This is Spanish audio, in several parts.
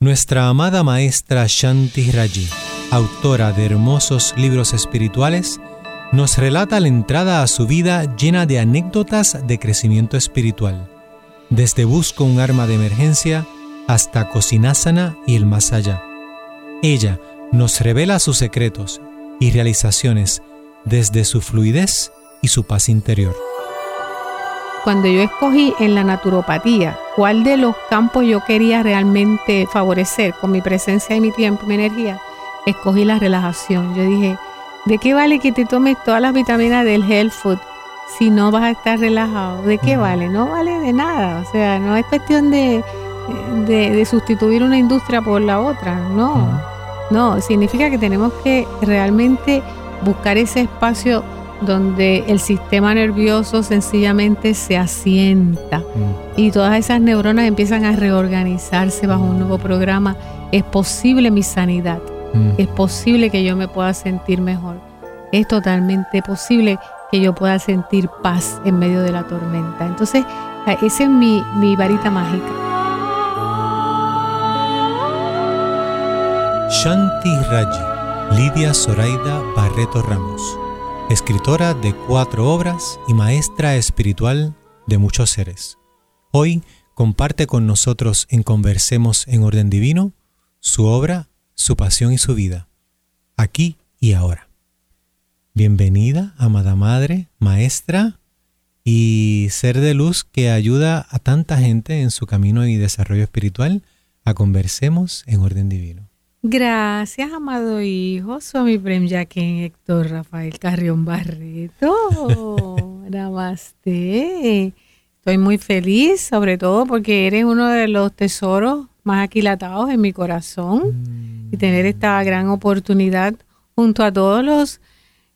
Nuestra amada maestra Shanti Raji, autora de hermosos libros espirituales, nos relata la entrada a su vida llena de anécdotas de crecimiento espiritual, desde Busco un arma de emergencia hasta Cocinásana y el más allá. Ella nos revela sus secretos y realizaciones desde su fluidez y su paz interior. Cuando yo escogí en la naturopatía cuál de los campos yo quería realmente favorecer con mi presencia y mi tiempo y mi energía, escogí la relajación. Yo dije, ¿de qué vale que te tomes todas las vitaminas del health food si no vas a estar relajado? ¿De qué vale? No vale de nada. O sea, no es cuestión de, de, sustituir una industria por la otra. No, no. Significa que tenemos que realmente buscar ese espacio donde el sistema nervioso sencillamente se asienta y todas esas neuronas empiezan a reorganizarse bajo un nuevo programa. Es posible mi sanidad. Mm. Es posible que yo me pueda sentir mejor. Es totalmente posible que yo pueda sentir paz en medio de la tormenta. Entonces, esa es mi, mi varita mágica. Shanti Raji, Lidia Zoraida Barreto Ramos, escritora de cuatro obras y maestra espiritual de muchos seres. Hoy comparte con nosotros en Conversemos en Orden Divino su obra su pasión y su vida, aquí y ahora. Bienvenida, amada Madre, Maestra y ser de luz que ayuda a tanta gente en su camino y desarrollo espiritual a conversemos en orden divino. Gracias, amado hijo, Swami Prem Yakin Héctor Rafael Carrión Barreto. Namaste. Estoy muy feliz, sobre todo porque eres uno de los tesoros más aquilatados en mi corazón y tener esta gran oportunidad junto a todos los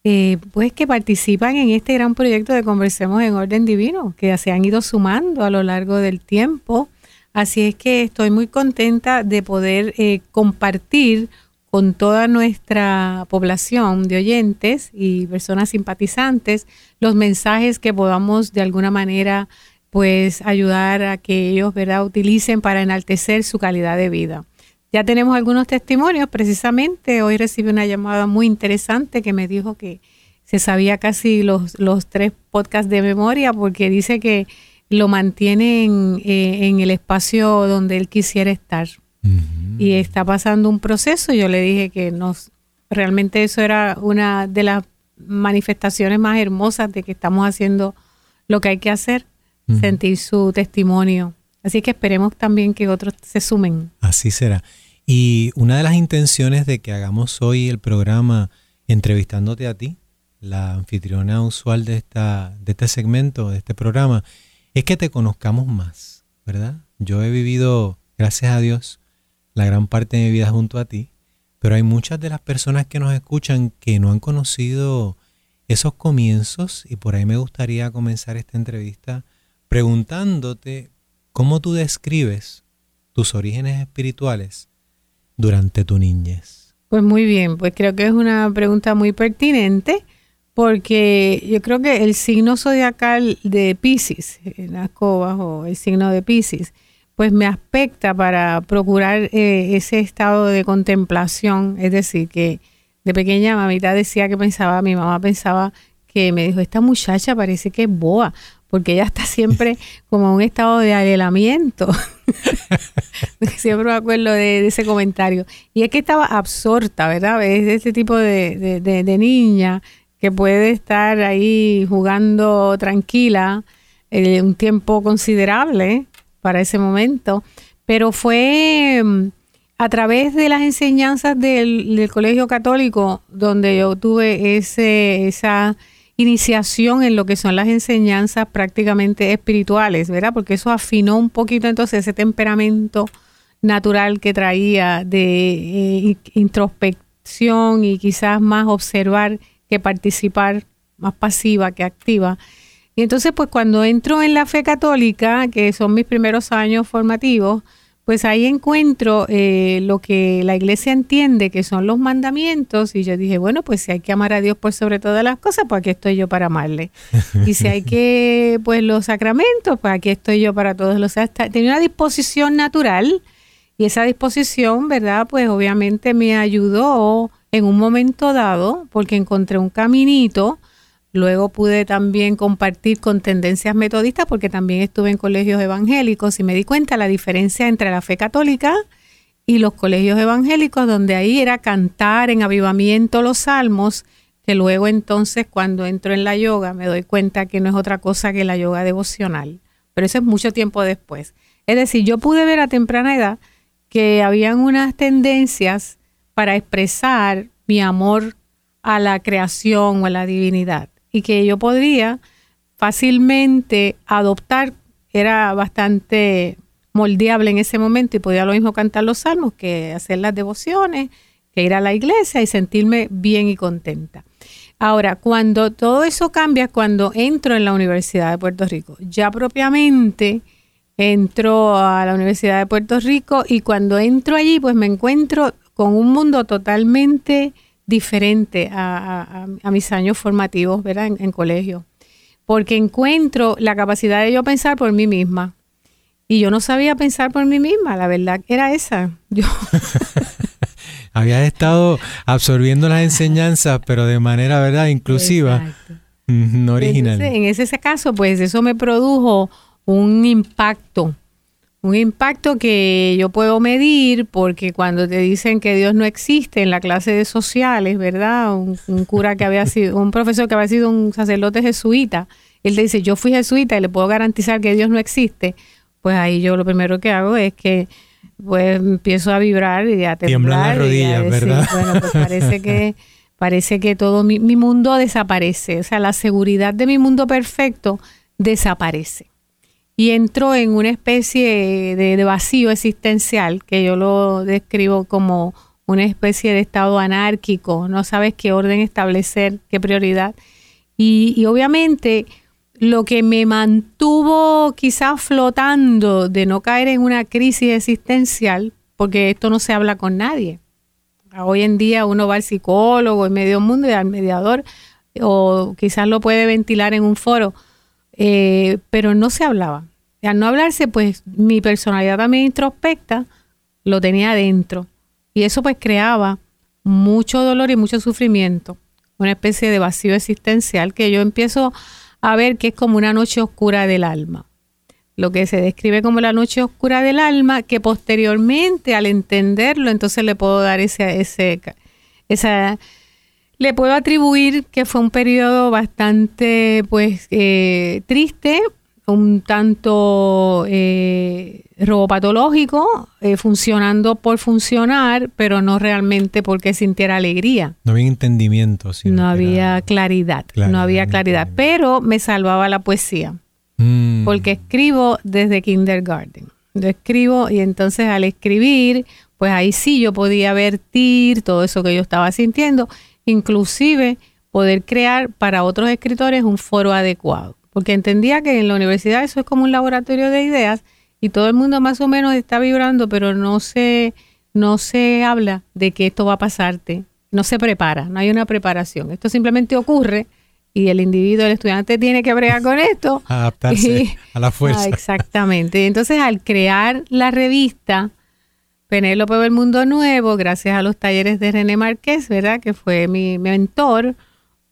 eh, pues que participan en este gran proyecto de Conversemos en Orden Divino, que se han ido sumando a lo largo del tiempo. Así es que estoy muy contenta de poder eh, compartir con toda nuestra población de oyentes y personas simpatizantes los mensajes que podamos de alguna manera pues ayudar a que ellos, ¿verdad?, utilicen para enaltecer su calidad de vida. Ya tenemos algunos testimonios, precisamente hoy recibí una llamada muy interesante que me dijo que se sabía casi los, los tres podcasts de memoria porque dice que lo mantiene en, eh, el espacio donde él quisiera estar. Y está pasando un proceso, yo le dije que nos, realmente eso era una de las manifestaciones más hermosas de que estamos haciendo lo que hay que hacer sentir su testimonio. Así que esperemos también que otros se sumen. Así será. Y una de las intenciones de que hagamos hoy el programa entrevistándote a ti, la anfitriona usual de, esta, de este segmento, de este programa, es que te conozcamos más, ¿verdad? Yo he vivido, gracias a Dios, la gran parte de mi vida junto a ti, pero hay muchas de las personas que nos escuchan que no han conocido esos comienzos y por ahí me gustaría comenzar esta entrevista preguntándote cómo tú describes tus orígenes espirituales durante tu niñez. Pues muy bien, pues creo que es una pregunta muy pertinente porque yo creo que el signo zodiacal de Pisces, nazco bajo el signo de Pisces, pues me aspecta para procurar eh, ese estado de contemplación, es decir, que de pequeña mamita decía que pensaba, mi mamá pensaba que me dijo, esta muchacha parece que es boa, porque ella está siempre como en un estado de alelamiento. siempre me acuerdo de, ese comentario. Y es que estaba absorta, ¿verdad? Es de este tipo de, niña que puede estar ahí jugando tranquila eh, un tiempo considerable para ese momento. Pero fue mm, a través de las enseñanzas del, colegio católico donde yo tuve ese, esa iniciación en lo que son las enseñanzas prácticamente espirituales, ¿verdad? Porque eso afinó un poquito entonces ese temperamento natural que traía de eh, introspección y quizás más observar que participar, más pasiva que activa. Y entonces, pues cuando entro en la fe católica, que son mis primeros años formativos, pues ahí encuentro eh, lo que la iglesia entiende que son los mandamientos y yo dije, bueno, pues si hay que amar a Dios por sobre todas las cosas, pues aquí estoy yo para amarle. y si hay que, pues los sacramentos, pues aquí estoy yo para todos los... tenía una disposición natural Y esa disposición, ¿verdad? Pues obviamente me ayudó en un momento dado porque encontré un caminito. Luego pude también compartir con tendencias metodistas porque también estuve en colegios evangélicos y me di cuenta la diferencia entre la fe católica y los colegios evangélicos, donde ahí era cantar en avivamiento los salmos, que luego entonces cuando entro en la yoga me doy cuenta que no es otra cosa que la yoga devocional. Pero eso es mucho tiempo después. Es decir, yo pude ver a temprana edad que habían unas tendencias para expresar mi amor a la creación o a la divinidad y que yo podría fácilmente adoptar, era bastante moldeable en ese momento y podía lo mismo cantar los salmos que hacer las devociones, que ir a la iglesia y sentirme bien y contenta. Ahora, cuando todo eso cambia, cuando entro en la Universidad de Puerto Rico, ya propiamente entro a la Universidad de Puerto Rico y cuando entro allí, pues me encuentro con un mundo totalmente diferente a, mis años formativos, ¿verdad? En, colegio. Porque encuentro la capacidad de yo pensar por mí misma. Y yo no sabía pensar por mí misma, la verdad era esa. Yo Habías estado absorbiendo las enseñanzas, pero de manera, ¿verdad?, inclusiva, no original. en ese caso, pues eso me produjo un impacto un impacto que yo puedo medir porque cuando te dicen que Dios no existe en la clase de sociales, ¿verdad? Un, cura que había sido, un profesor que había sido un sacerdote jesuita, él te dice, yo fui jesuita y le puedo garantizar que Dios no existe, pues ahí yo lo primero que hago es que pues empiezo a vibrar y a temblar. las rodillas, ¿verdad? Bueno, pues parece que, parece que todo mi mundo desaparece, o sea, la seguridad de mi mundo perfecto desaparece y entro en una especie de, vacío existencial que yo lo describo como una especie de estado anárquico, no sabes qué orden establecer, qué prioridad. Y, obviamente lo que me mantuvo quizás flotando de no caer en una crisis existencial, porque esto no se habla con nadie. Hoy en día uno va al psicólogo, en medio mundo y al mediador, o quizás lo puede ventilar en un foro, eh, pero no se hablaba. Y al no hablarse, pues mi personalidad también introspecta lo tenía adentro. Y eso pues creaba mucho dolor y mucho sufrimiento, una especie de vacío existencial que yo empiezo a ver que es como una noche oscura del alma. Lo que se describe como la noche oscura del alma, que posteriormente al entenderlo, entonces le puedo dar ese, ese esa, le puedo atribuir que fue un periodo bastante pues eh, triste un tanto eh, robopatológico, eh, funcionando por funcionar, pero no realmente porque sintiera alegría. No había entendimiento. no había claridad, no había claridad, pero me salvaba la poesía, mm. porque escribo desde kindergarten. Yo escribo y entonces al escribir, pues ahí sí yo podía vertir todo eso que yo estaba sintiendo, inclusive poder crear para otros escritores un foro adecuado porque entendía que en la universidad eso es como un laboratorio de ideas y todo el mundo más o menos está vibrando, pero no se, no se habla de que esto va a pasarte, no se prepara, no hay una preparación. Esto simplemente ocurre y el individuo, el estudiante tiene que bregar con esto. Adaptarse a la fuerza. Ah, exactamente. Entonces al crear la revista Penélope del Mundo Nuevo, gracias a los talleres de René Márquez, ¿verdad? Que fue mi mentor,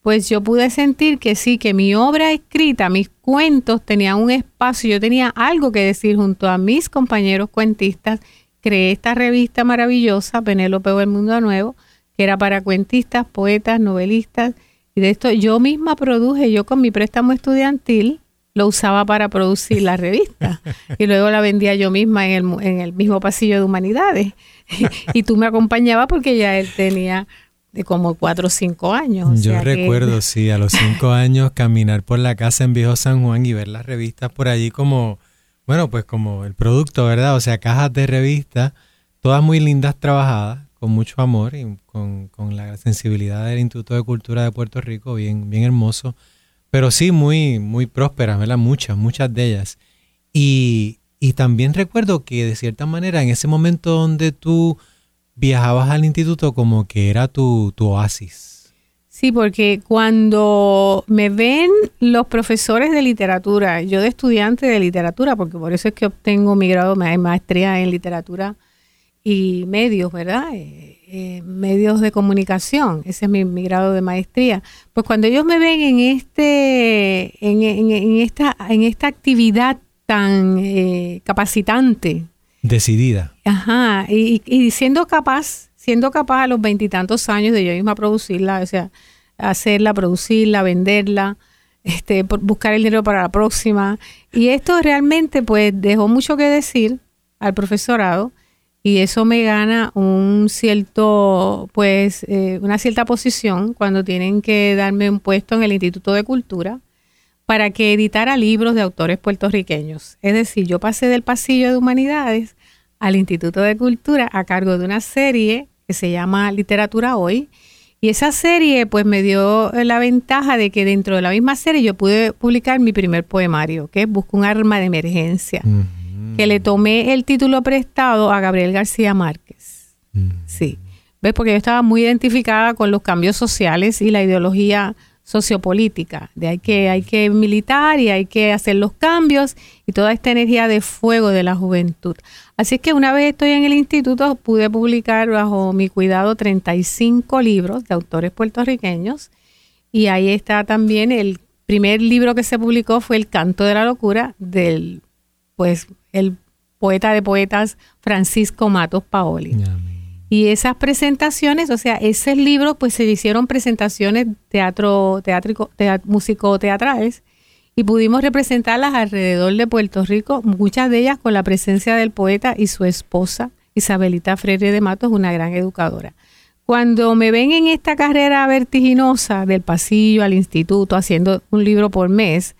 pues yo pude sentir que sí, que mi obra escrita, mis cuentos tenían un espacio, yo tenía algo que decir junto a mis compañeros cuentistas. Creé esta revista maravillosa, Penélope o el Mundo Nuevo, que era para cuentistas, poetas, novelistas. Y de esto yo misma produje, yo con mi préstamo estudiantil, lo usaba para producir la revista. y luego la vendía yo misma en el, en el mismo pasillo de humanidades. y tú me acompañabas porque ya él tenía de como cuatro o cinco años. Yo recuerdo, sí, a los cinco años caminar por la casa en Viejo San Juan y ver las revistas por allí como, bueno, pues como el producto, ¿verdad? O sea, cajas de revistas, todas muy lindas trabajadas, con mucho amor y con, con la sensibilidad del Instituto de Cultura de Puerto Rico, bien, bien hermoso, pero sí muy, muy prósperas, ¿verdad? Muchas, muchas de ellas. Y, y también recuerdo que de cierta manera en ese momento donde tú viajabas al instituto como que era tu, oasis. Sí, porque cuando me ven los profesores de literatura, yo de estudiante de literatura, porque por eso es que obtengo mi grado de maestría en literatura y medios, ¿verdad? Eh, eh, medios de comunicación, ese es mi, grado de maestría. Pues cuando ellos me ven en este, en, esta, en esta actividad tan eh, capacitante. Decidida. Ajá, y, y, siendo capaz, siendo capaz a los veintitantos años de yo misma producirla, o sea, hacerla, producirla, venderla, este, buscar el dinero para la próxima. Y esto realmente pues dejó mucho que decir al profesorado y eso me gana un cierto, pues, eh, una cierta posición cuando tienen que darme un puesto en el Instituto de Cultura para que editara libros de autores puertorriqueños. Es decir, yo pasé del pasillo de humanidades al Instituto de Cultura a cargo de una serie que se llama Literatura Hoy. Y esa serie pues me dio la ventaja de que dentro de la misma serie yo pude publicar mi primer poemario, que es Busco un arma de emergencia que le tomé el título prestado a Gabriel García Márquez. Mm. Sí. ¿Ves? Porque yo estaba muy identificada con los cambios sociales y la ideología sociopolítica, de hay que, hay que militar y hay que hacer los cambios y toda esta energía de fuego de la juventud. Así es que una vez estoy en el instituto pude publicar bajo mi cuidado 35 libros de autores puertorriqueños y ahí está también el primer libro que se publicó fue El canto de la locura del pues el poeta de poetas Francisco Matos Paoli. Y esas presentaciones, o sea, ese libro, pues se hicieron presentaciones teatro, teátrico, músico teatrales y pudimos representarlas alrededor de Puerto Rico, muchas de ellas con la presencia del poeta y su esposa, Isabelita Freire de Matos, una gran educadora. Cuando me ven en esta carrera vertiginosa del pasillo al instituto haciendo un libro por mes,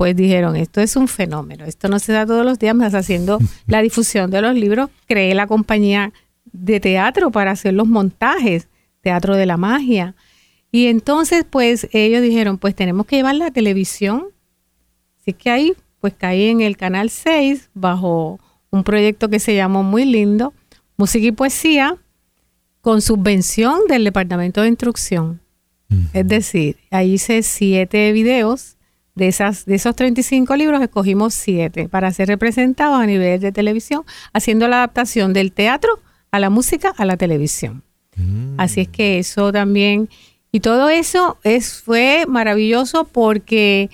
pues dijeron, esto es un fenómeno, esto no se da todos los días, más haciendo la difusión de los libros, creé la compañía de teatro para hacer los montajes, Teatro de la Magia. Y entonces, pues ellos dijeron, pues tenemos que llevar la televisión. Así que ahí, pues caí en el Canal 6 bajo un proyecto que se llamó muy lindo, Música y Poesía, con subvención del Departamento de Instrucción. Es decir, ahí hice siete videos de, esas, de esos 35 libros escogimos 7 para ser representados a nivel de televisión, haciendo la adaptación del teatro a la música a la televisión. Mm. Así es que eso también, y todo eso es, fue maravilloso porque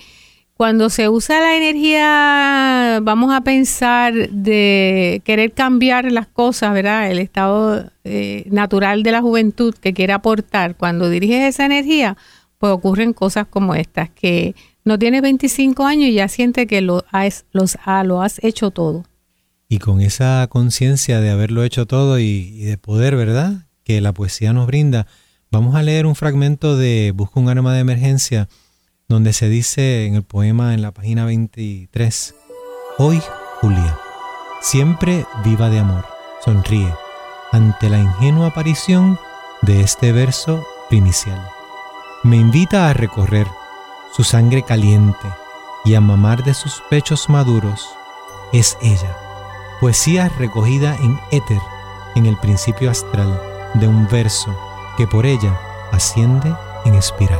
cuando se usa la energía, vamos a pensar de querer cambiar las cosas, ¿verdad? El estado eh, natural de la juventud que quiere aportar, cuando diriges esa energía, pues ocurren cosas como estas, que no tienes 25 años y ya siente que lo has, los, lo has hecho todo. Y con esa conciencia de haberlo hecho todo y, de poder, ¿verdad? Que la poesía nos brinda, vamos a leer un fragmento de Busca un arma de emergencia, donde se dice en el poema en la página 23, Hoy, Julia, siempre viva de amor, sonríe ante la ingenua aparición de este verso primicial. Me invita a recorrer su sangre caliente y a mamar de sus pechos maduros, es ella, poesía recogida en éter, en el principio astral de un verso que por ella asciende en espiral.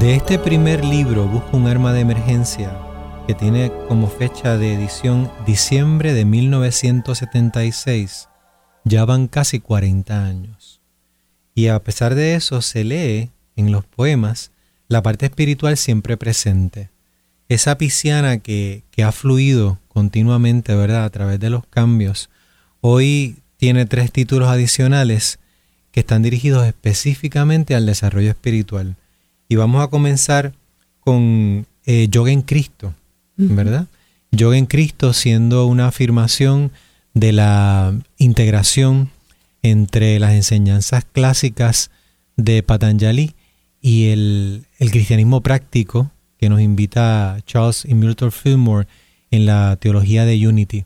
De este primer libro busco un arma de emergencia que tiene como fecha de edición diciembre de 1976, ya van casi 40 años. Y a pesar de eso se lee en los poemas la parte espiritual siempre presente. Esa pisciana que, que ha fluido continuamente, ¿verdad? A través de los cambios. Hoy tiene tres títulos adicionales que están dirigidos específicamente al desarrollo espiritual. Y vamos a comenzar con eh, Yoga en Cristo, ¿verdad? Yoga en Cristo siendo una afirmación de la integración entre las enseñanzas clásicas de Patanjali y el, cristianismo práctico que nos invita Charles y Milton Fillmore en la teología de Unity.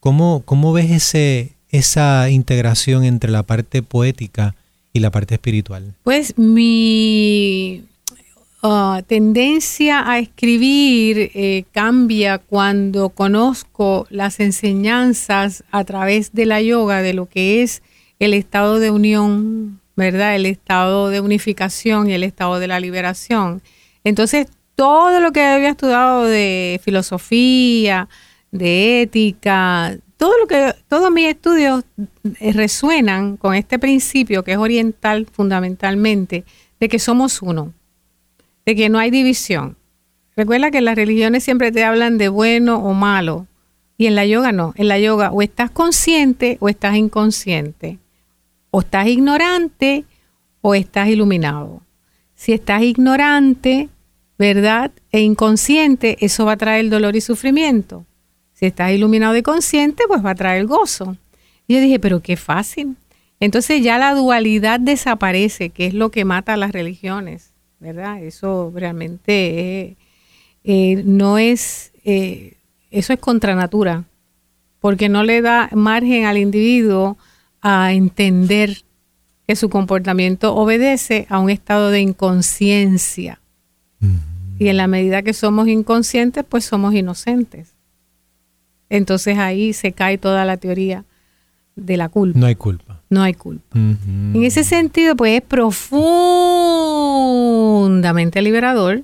¿Cómo, cómo ves ese, esa integración entre la parte poética y la parte espiritual? Pues mi Ah, tendencia a escribir eh, cambia cuando conozco las enseñanzas a través de la yoga de lo que es el estado de unión ¿verdad? El estado de unificación y el estado de la liberación. Entonces, todo lo que había estudiado de filosofía, de ética, todo lo que todos mis estudios eh, resuenan con este principio que es oriental fundamentalmente de que somos uno, de que no hay división. Recuerda que las religiones siempre te hablan de bueno o malo y en la yoga no, en la yoga o estás consciente o estás inconsciente, o estás ignorante o estás iluminado. Si estás ignorante, ¿verdad? E inconsciente, eso va a traer dolor y sufrimiento. Si estás iluminado y consciente, pues va a traer gozo. Y yo dije, pero qué fácil. Entonces ya la dualidad desaparece, que es lo que mata a las religiones, ¿verdad? Eso realmente eh, no es, eh, eso es contra natura, porque no le da margen al individuo a entender que su comportamiento obedece a un estado de inconsciencia. Y en la medida que somos inconscientes, pues somos inocentes. Entonces ahí se cae toda la teoría de la culpa. No hay culpa. No hay culpa. En ese sentido, pues es profundamente liberador.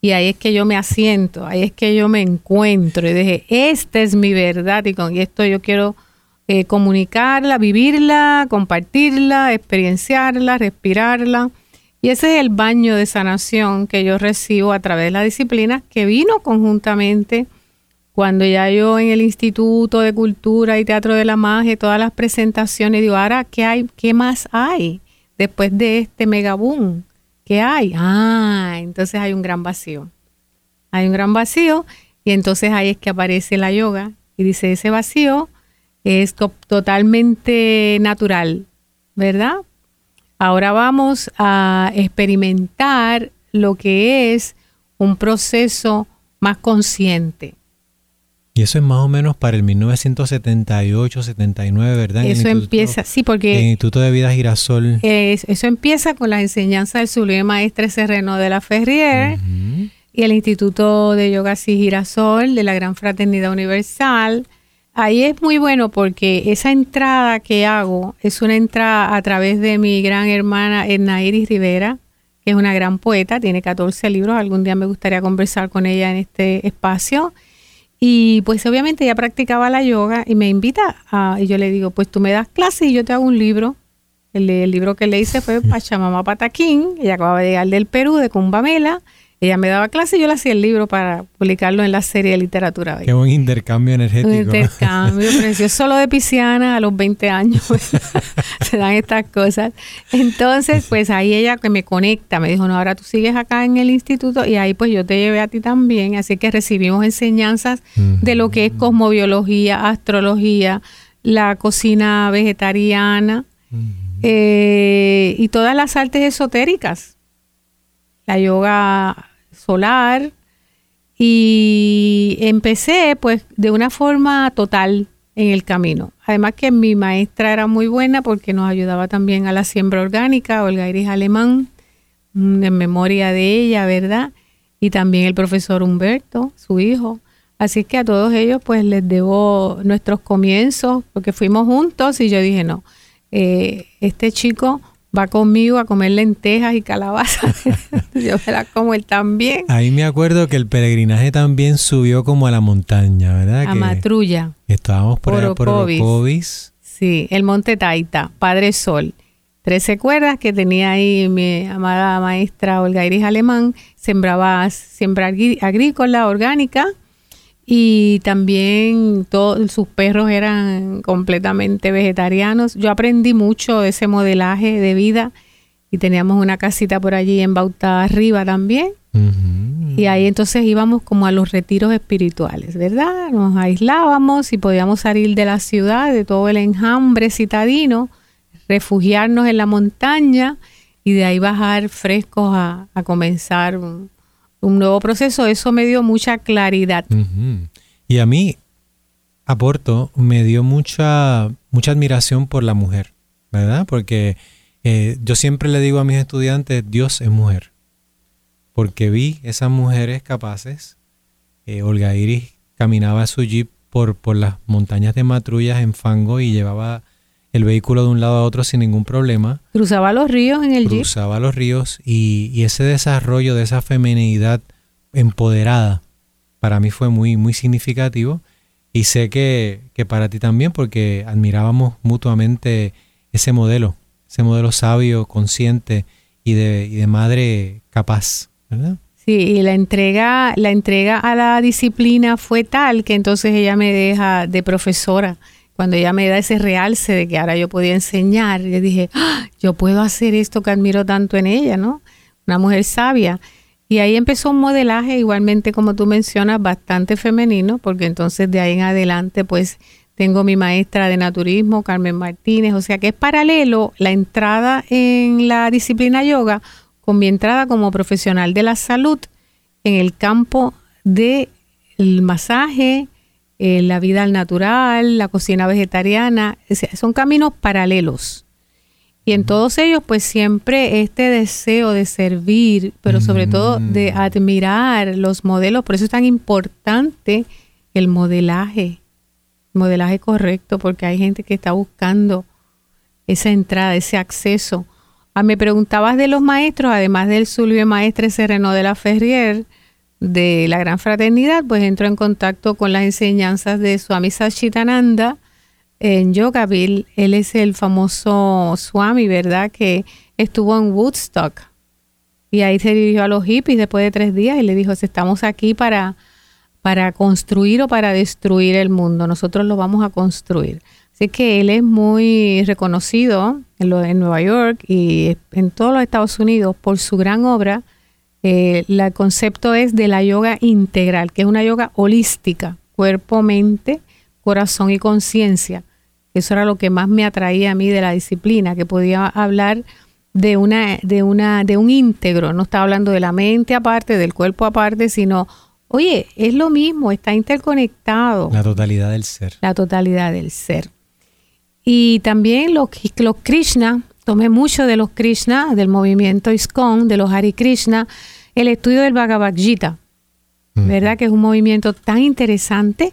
Y ahí es que yo me asiento, ahí es que yo me encuentro y dije, esta es mi verdad y con esto yo quiero eh, comunicarla, vivirla, compartirla, experienciarla, respirarla. Y ese es el baño de sanación que yo recibo a través de la disciplina que vino conjuntamente cuando ya yo en el Instituto de Cultura y Teatro de la Magia, todas las presentaciones, digo, ahora, ¿qué hay? ¿Qué más hay después de este megaboom? ¿Qué hay? Ah, entonces hay un gran vacío. Hay un gran vacío y entonces ahí es que aparece la yoga y dice, ese vacío es totalmente natural, ¿verdad? Ahora vamos a experimentar lo que es un proceso más consciente. Y eso es más o menos para el 1978, 79, ¿verdad? Eso empieza, sí, porque... El Instituto de Vida Girasol. eso empieza con las enseñanzas del sublime maestre Serreno de la Ferrier y el Instituto de Yoga y Girasol de la Gran Fraternidad Universal Ahí es muy bueno porque esa entrada que hago es una entrada a través de mi gran hermana Edna Iris Rivera, que es una gran poeta, tiene 14 libros, algún día me gustaría conversar con ella en este espacio. Y pues obviamente ella practicaba la yoga y me invita a, y yo le digo, pues tú me das clase y yo te hago un libro. El, el libro que le hice fue Pachamama Pataquín, ella acababa de llegar del Perú, de Cumbamela, ella me daba clase y yo le hacía el libro para publicarlo en la serie de literatura. Qué buen intercambio energético. Un intercambio precioso. Solo de pisciana a los 20 años se dan estas cosas. Entonces, pues ahí ella que me conecta, me dijo, no, ahora tú sigues acá en el instituto y ahí pues yo te llevé a ti también. Así que recibimos enseñanzas de lo que es cosmobiología, astrología, la cocina vegetariana eh, y todas las artes esotéricas la yoga solar y empecé pues de una forma total en el camino. Además que mi maestra era muy buena porque nos ayudaba también a la siembra orgánica, Olga Iris Alemán, mm, en memoria de ella, ¿verdad? Y también el profesor Humberto, su hijo. Así que a todos ellos pues les debo nuestros comienzos porque fuimos juntos y yo dije, no, eh, este chico va conmigo a comer lentejas y calabazas. Yo me las como él también. Ahí me acuerdo que el peregrinaje también subió como a la montaña, ¿verdad? A Matrulla. Estábamos por allá por Orocovis. Sí, el Monte Taita, Padre Sol. Trece cuerdas que tenía ahí mi amada maestra Olga Iris Alemán. Sembraba siembra agrícola, orgánica y también todos sus perros eran completamente vegetarianos. Yo aprendí mucho de ese modelaje de vida y teníamos una casita por allí en Bauta Arriba también. Y ahí entonces íbamos como a los retiros espirituales, ¿verdad? Nos aislábamos y podíamos salir de la ciudad, de todo el enjambre citadino, refugiarnos en la montaña y de ahí bajar frescos a, a comenzar un, un nuevo proceso, eso me dio mucha claridad. Y a mí, aporto, me dio mucha, mucha admiración por la mujer, ¿verdad? Porque eh, yo siempre le digo a mis estudiantes, Dios es mujer. Porque vi esas mujeres capaces. Eh, Olga Iris caminaba su jeep por, por las montañas de Matrullas en fango y llevaba el vehículo de un lado a otro sin ningún problema. Cruzaba los ríos en el Cruzaba los ríos y, y, ese desarrollo de esa feminidad empoderada para mí fue muy, muy significativo y sé que, que para ti también porque admirábamos mutuamente ese modelo, ese modelo sabio, consciente y de, y de madre capaz, ¿verdad? Sí, y la entrega, la entrega a la disciplina fue tal que entonces ella me deja de profesora. Cuando ella me da ese realce de que ahora yo podía enseñar, le dije, ¡Ah! yo puedo hacer esto que admiro tanto en ella, ¿no? Una mujer sabia. Y ahí empezó un modelaje, igualmente como tú mencionas, bastante femenino, porque entonces de ahí en adelante, pues tengo mi maestra de naturismo, Carmen Martínez, o sea que es paralelo la entrada en la disciplina yoga con mi entrada como profesional de la salud en el campo del masaje, eh, la vida al natural, la cocina vegetariana, son caminos paralelos. Y en todos ellos, pues siempre este deseo de servir, pero sobre todo de mm. admirar los modelos. Por eso es tan importante el modelaje, modelaje correcto, porque hay gente que está buscando esa entrada, ese acceso Ah, me preguntabas de los maestros, además del Sulvio Maestre Sereno de la Ferrier, de la Gran Fraternidad, pues entro en contacto con las enseñanzas de Swami Sachitananda en Yogaville. Él es el famoso Swami, ¿verdad? Que estuvo en Woodstock. Y ahí se dirigió a los hippies después de tres días y le dijo, estamos aquí para, para construir o para destruir el mundo. Nosotros lo vamos a construir. Así que él es muy reconocido en, Nueva York y en todos los Estados Unidos por su gran obra. Eh, el concepto es de la yoga integral, que es una yoga holística, cuerpo, mente, corazón y conciencia. Eso era lo que más me atraía a mí de la disciplina, que podía hablar de una, de una, de un íntegro. No estaba hablando de la mente aparte, del cuerpo aparte, sino, oye, es lo mismo, está interconectado. La totalidad del ser. La totalidad del ser. Y también los, los Krishna, tomé mucho de los Krishna, del movimiento ISKCON, de los Hari Krishna, el estudio del Bhagavad Gita, ¿verdad? Que es un movimiento tan interesante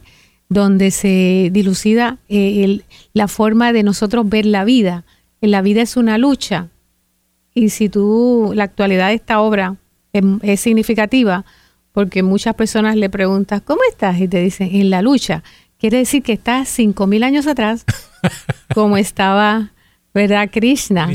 donde se dilucida eh, la forma de nosotros ver la vida. La vida es una lucha. Y si tú, la actualidad de esta obra es, es significativa, porque muchas personas le preguntas, ¿cómo estás? Y te dicen, en la lucha. Quiere decir que estás cinco mil años atrás como estaba, ¿verdad? Krishna.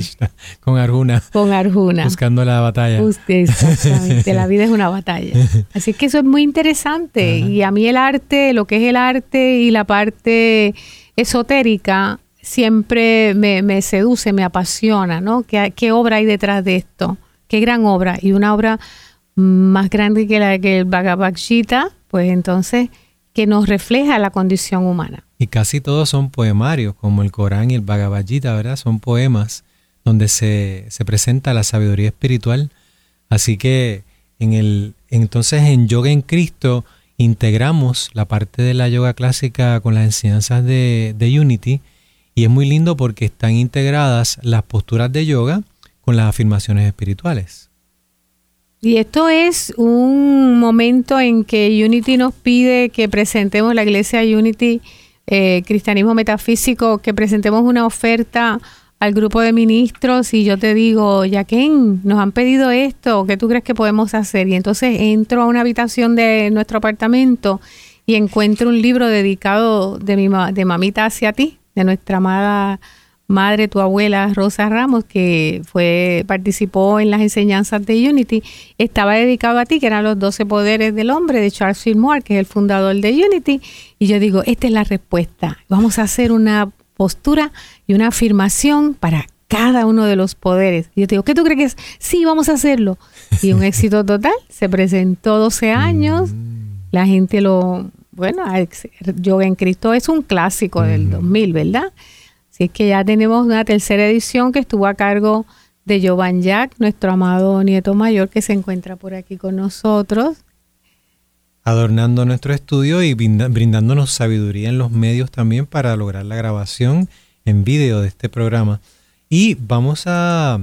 Con Arjuna. Con Arjuna. Buscando la batalla. exactamente, la vida es una batalla. Así que eso es muy interesante. Y a mí el arte, lo que es el arte y la parte esotérica, siempre me, seduce, me apasiona, ¿no? ¿Qué, ¿Qué, obra hay detrás de esto? Qué gran obra. Y una obra más grande que la que el Bhagavad Gita, pues entonces que nos refleja la condición humana. Y casi todos son poemarios, como el Corán y el Bhagavad Gita, ¿verdad? Son poemas donde se, se presenta la sabiduría espiritual. Así que en el, entonces en Yoga en Cristo integramos la parte de la yoga clásica con las enseñanzas de, de Unity y es muy lindo porque están integradas las posturas de yoga con las afirmaciones espirituales. Y esto es un momento en que Unity nos pide que presentemos la iglesia Unity, eh, Cristianismo Metafísico, que presentemos una oferta al grupo de ministros y yo te digo, Yaquén, nos han pedido esto, ¿qué tú crees que podemos hacer? Y entonces entro a una habitación de nuestro apartamento y encuentro un libro dedicado de, mi, de mamita hacia ti, de nuestra amada madre, tu abuela Rosa Ramos, que fue participó en las enseñanzas de Unity, estaba dedicado a ti, que eran los 12 poderes del hombre de Charles Fillmore, que es el fundador de Unity. Y yo digo, esta es la respuesta. Vamos a hacer una postura y una afirmación para cada uno de los poderes. Y yo te digo, ¿qué tú crees que es? Sí, vamos a hacerlo. Y un éxito total. Se presentó 12 años. Mm. La gente lo, bueno, Yoga en Cristo es un clásico del 2000, ¿verdad? Así es que ya tenemos una tercera edición que estuvo a cargo de Jovan Jack, nuestro amado nieto mayor que se encuentra por aquí con nosotros. Adornando nuestro estudio y brindándonos sabiduría en los medios también para lograr la grabación en vídeo de este programa. Y vamos a,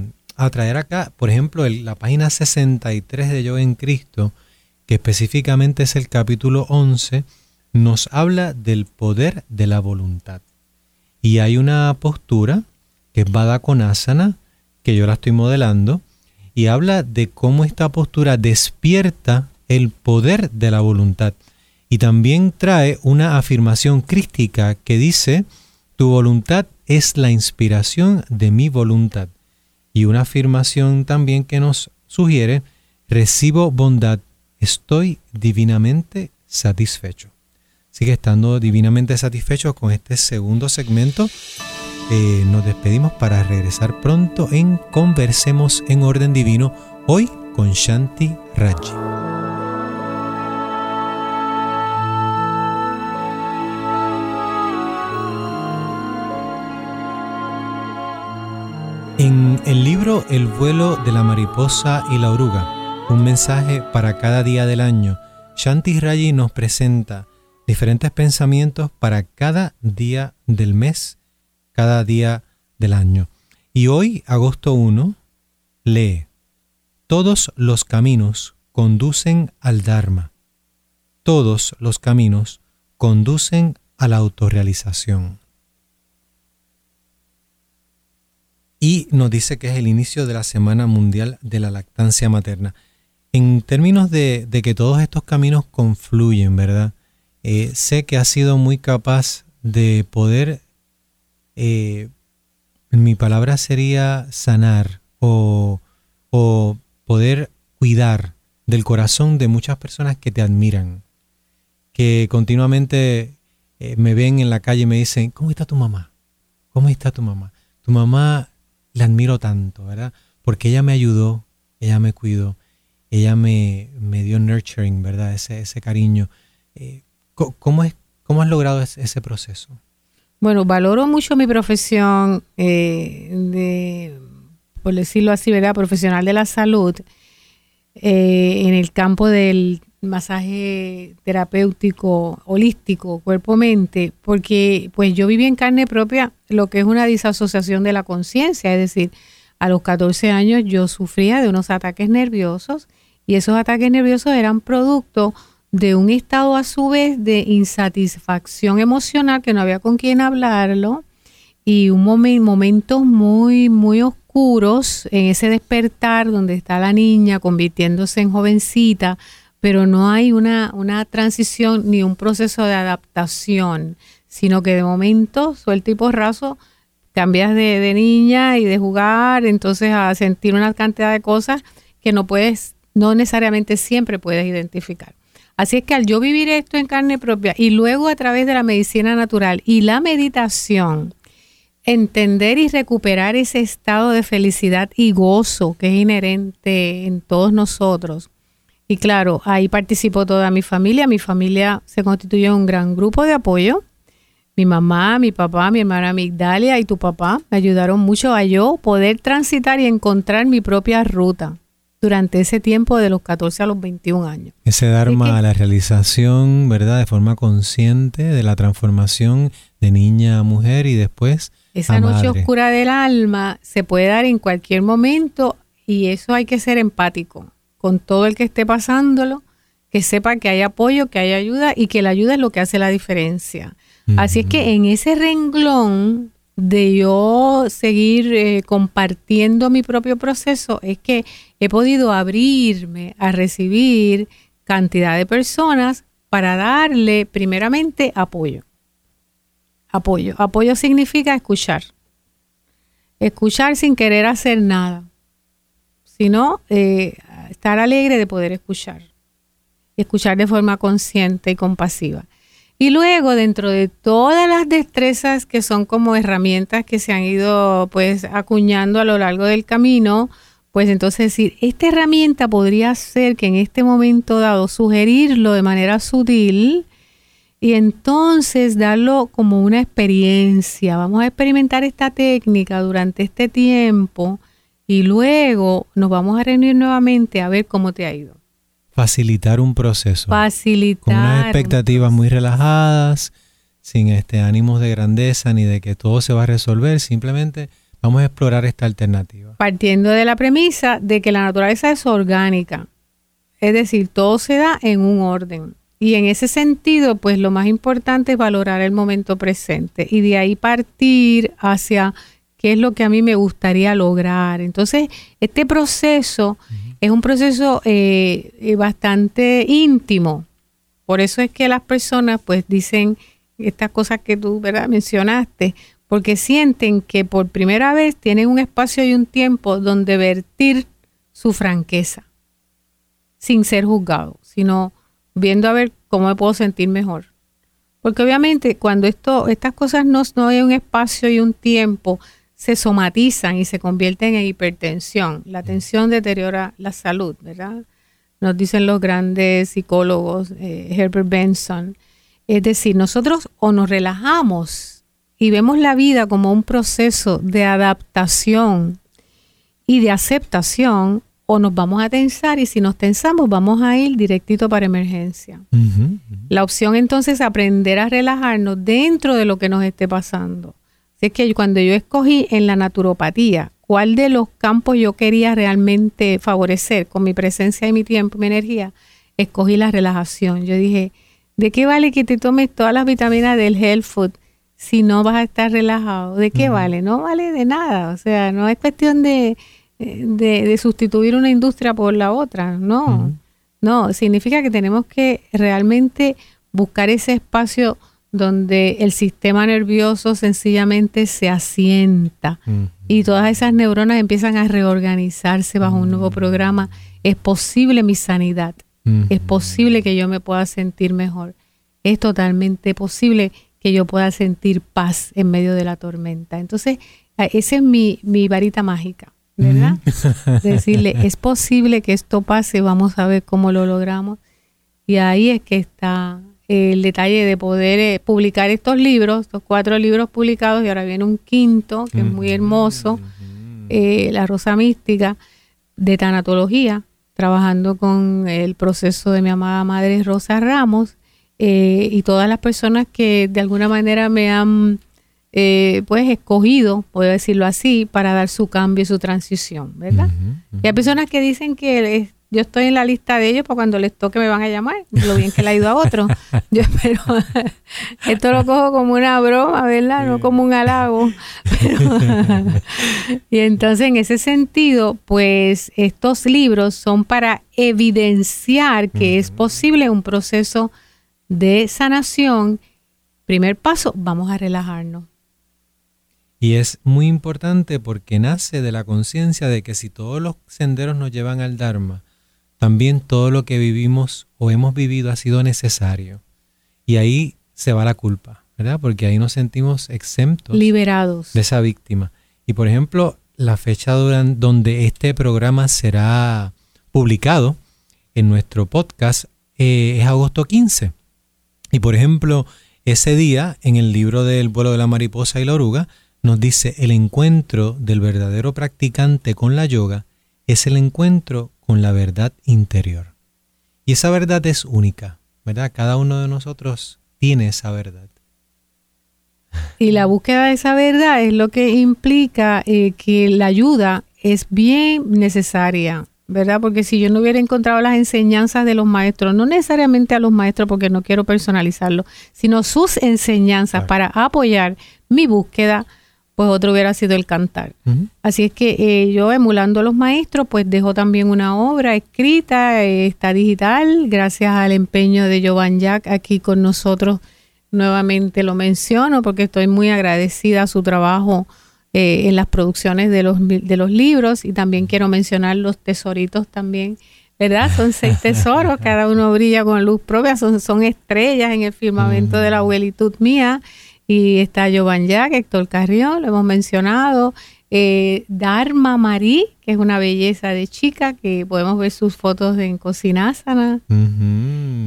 traer acá, por ejemplo, la página 63 de Yo en Cristo, que específicamente es el capítulo 11, nos habla del poder de la voluntad. Y hay una postura que es Badakonasana, que yo la estoy modelando, y habla de cómo esta postura despierta el poder de la voluntad. Y también trae una afirmación crística que dice, tu voluntad es la inspiración de mi voluntad. Y una afirmación también que nos sugiere, recibo bondad, estoy divinamente satisfecho. Sigue estando divinamente satisfecho con este segundo segmento. Eh, nos despedimos para regresar pronto en Conversemos en Orden Divino, hoy con Shanti Raji. En el libro El vuelo de la mariposa y la oruga, un mensaje para cada día del año, Shanti Raji nos presenta diferentes pensamientos para cada día del mes, cada día del año. Y hoy, agosto 1, lee, Todos los caminos conducen al Dharma. Todos los caminos conducen a la autorrealización. Y nos dice que es el inicio de la Semana Mundial de la Lactancia Materna. En términos de, que todos estos caminos confluyen, ¿verdad? Eh, sé que ha sido muy capaz de poder, eh, mi palabra sería sanar o, poder cuidar del corazón de muchas personas que te admiran, que continuamente eh, me ven en la calle y me dicen, ¿cómo está tu mamá? ¿Cómo está tu mamá? Tu mamá la admiro tanto, ¿verdad? Porque ella me ayudó, ella me cuidó, ella me, me dio nurturing, ¿verdad? Ese, ese cariño. ¿Cómo, es, cómo has logrado ese, proceso? Bueno, valoro mucho mi profesión eh, de, por decirlo así, ¿verdad? Profesional de la salud eh, en el campo del masaje terapéutico holístico, cuerpo-mente, porque pues yo viví en carne propia lo que es una disasociación de la conciencia, es decir, a los 14 años yo sufría de unos ataques nerviosos y esos ataques nerviosos eran producto de un estado a su vez de insatisfacción emocional que no había con quién hablarlo y un momentos muy, muy oscuros en ese despertar donde está la niña convirtiéndose en jovencita, pero no hay una, una transición ni un proceso de adaptación, sino que de momento, suelto y porrazo, cambias de, de niña y de jugar, entonces a sentir una cantidad de cosas que no puedes, no necesariamente siempre puedes identificar. Así es que al yo vivir esto en carne propia y luego a través de la medicina natural y la meditación, entender y recuperar ese estado de felicidad y gozo que es inherente en todos nosotros. Y claro, ahí participó toda mi familia. Mi familia se constituyó en un gran grupo de apoyo. Mi mamá, mi papá, mi hermana Migdalia y tu papá me ayudaron mucho a yo poder transitar y encontrar mi propia ruta durante ese tiempo de los 14 a los 21 años. Ese Dharma a la realización, ¿verdad? De forma consciente de la transformación de niña a mujer y después... Esa noche oscura del alma se puede dar en cualquier momento y eso hay que ser empático con todo el que esté pasándolo, que sepa que hay apoyo, que hay ayuda y que la ayuda es lo que hace la diferencia. Así es que en ese renglón de yo seguir eh, compartiendo mi propio proceso es que he podido abrirme a recibir cantidad de personas para darle primeramente apoyo. Apoyo. Apoyo significa escuchar. Escuchar sin querer hacer nada, sino eh, estar alegre de poder escuchar. escuchar de forma consciente y compasiva. Y luego, dentro de todas las destrezas que son como herramientas que se han ido pues acuñando a lo largo del camino, pues entonces decir, esta herramienta podría ser que en este momento dado sugerirlo de manera sutil y entonces darlo como una experiencia. Vamos a experimentar esta técnica durante este tiempo y luego nos vamos a reunir nuevamente a ver cómo te ha ido facilitar un proceso. Facilitar. Con unas expectativas muy relajadas, sin este ánimos de grandeza ni de que todo se va a resolver, simplemente vamos a explorar esta alternativa. Partiendo de la premisa de que la naturaleza es orgánica, es decir, todo se da en un orden. Y en ese sentido, pues lo más importante es valorar el momento presente y de ahí partir hacia qué es lo que a mí me gustaría lograr. Entonces, este proceso es un proceso eh, eh, bastante íntimo. Por eso es que las personas pues dicen estas cosas que tú ¿verdad? mencionaste, porque sienten que por primera vez tienen un espacio y un tiempo donde vertir su franqueza, sin ser juzgado, sino viendo a ver cómo me puedo sentir mejor. Porque obviamente cuando esto, estas cosas no, no hay un espacio y un tiempo, se somatizan y se convierten en hipertensión. La tensión deteriora la salud, ¿verdad? Nos dicen los grandes psicólogos, eh, Herbert Benson. Es decir, nosotros o nos relajamos y vemos la vida como un proceso de adaptación y de aceptación, o nos vamos a tensar y si nos tensamos vamos a ir directito para emergencia. La opción entonces es aprender a relajarnos dentro de lo que nos esté pasando. Así es que cuando yo escogí en la naturopatía cuál de los campos yo quería realmente favorecer con mi presencia y mi tiempo, mi energía, escogí la relajación. Yo dije, ¿de qué vale que te tomes todas las vitaminas del health food si no vas a estar relajado? ¿De qué vale? No vale de nada. O sea, no es cuestión de de, sustituir una industria por la otra, no, no, significa que tenemos que realmente buscar ese espacio donde el sistema nervioso sencillamente se asienta y todas esas neuronas empiezan a reorganizarse bajo un nuevo programa. Es posible mi sanidad, es posible que yo me pueda sentir mejor, es totalmente posible que yo pueda sentir paz en medio de la tormenta. Entonces, esa es mi, mi varita mágica. ¿verdad? Decirle, es posible que esto pase, vamos a ver cómo lo logramos. Y ahí es que está el detalle de poder eh, publicar estos libros, estos cuatro libros publicados, y ahora viene un quinto, que es muy hermoso, eh, La Rosa Mística, de tanatología, trabajando con el proceso de mi amada madre Rosa Ramos, eh, y todas las personas que de alguna manera me han eh, pues escogido, puedo decirlo así, para dar su cambio y su transición, ¿verdad? Y hay personas que dicen que yo estoy en la lista de ellos para cuando les toque me van a llamar, lo bien que le ha ido a otro. Yo espero, esto lo cojo como una broma, ¿verdad? No como un halago. y entonces en ese sentido, pues estos libros son para evidenciar que es posible un proceso de sanación. Primer paso, vamos a relajarnos y es muy importante porque nace de la conciencia de que si todos los senderos nos llevan al Dharma, también todo lo que vivimos o hemos vivido ha sido necesario. Y ahí se va la culpa, ¿verdad? Porque ahí nos sentimos exentos. Liberados. De esa víctima. Y por ejemplo, la fecha donde este programa será publicado en nuestro podcast eh, es agosto 15. Y por ejemplo, ese día, en el libro del vuelo de la mariposa y la oruga, nos dice el encuentro del verdadero practicante con la yoga es el encuentro con la verdad interior. Y esa verdad es única, ¿verdad? Cada uno de nosotros tiene esa verdad. Y la búsqueda de esa verdad es lo que implica eh, que la ayuda es bien necesaria, ¿verdad? Porque si yo no hubiera encontrado las enseñanzas de los maestros, no necesariamente a los maestros porque no quiero personalizarlo, sino sus enseñanzas para apoyar mi búsqueda, pues otro hubiera sido el cantar. Así es que eh, yo emulando a los maestros, pues dejo también una obra escrita, eh, está digital, gracias al empeño de Jovan Jack aquí con nosotros. Nuevamente lo menciono porque estoy muy agradecida a su trabajo eh, en las producciones de los, de los libros y también quiero mencionar los tesoritos también. ¿Verdad? Son seis tesoros, cada uno brilla con luz propia, son, son estrellas en el firmamento de la abuelitud mía y está Jovan Jack, Héctor Carrión, lo hemos mencionado. Eh, Dharma Marí, que es una belleza de chica, que podemos ver sus fotos en Cosinásana.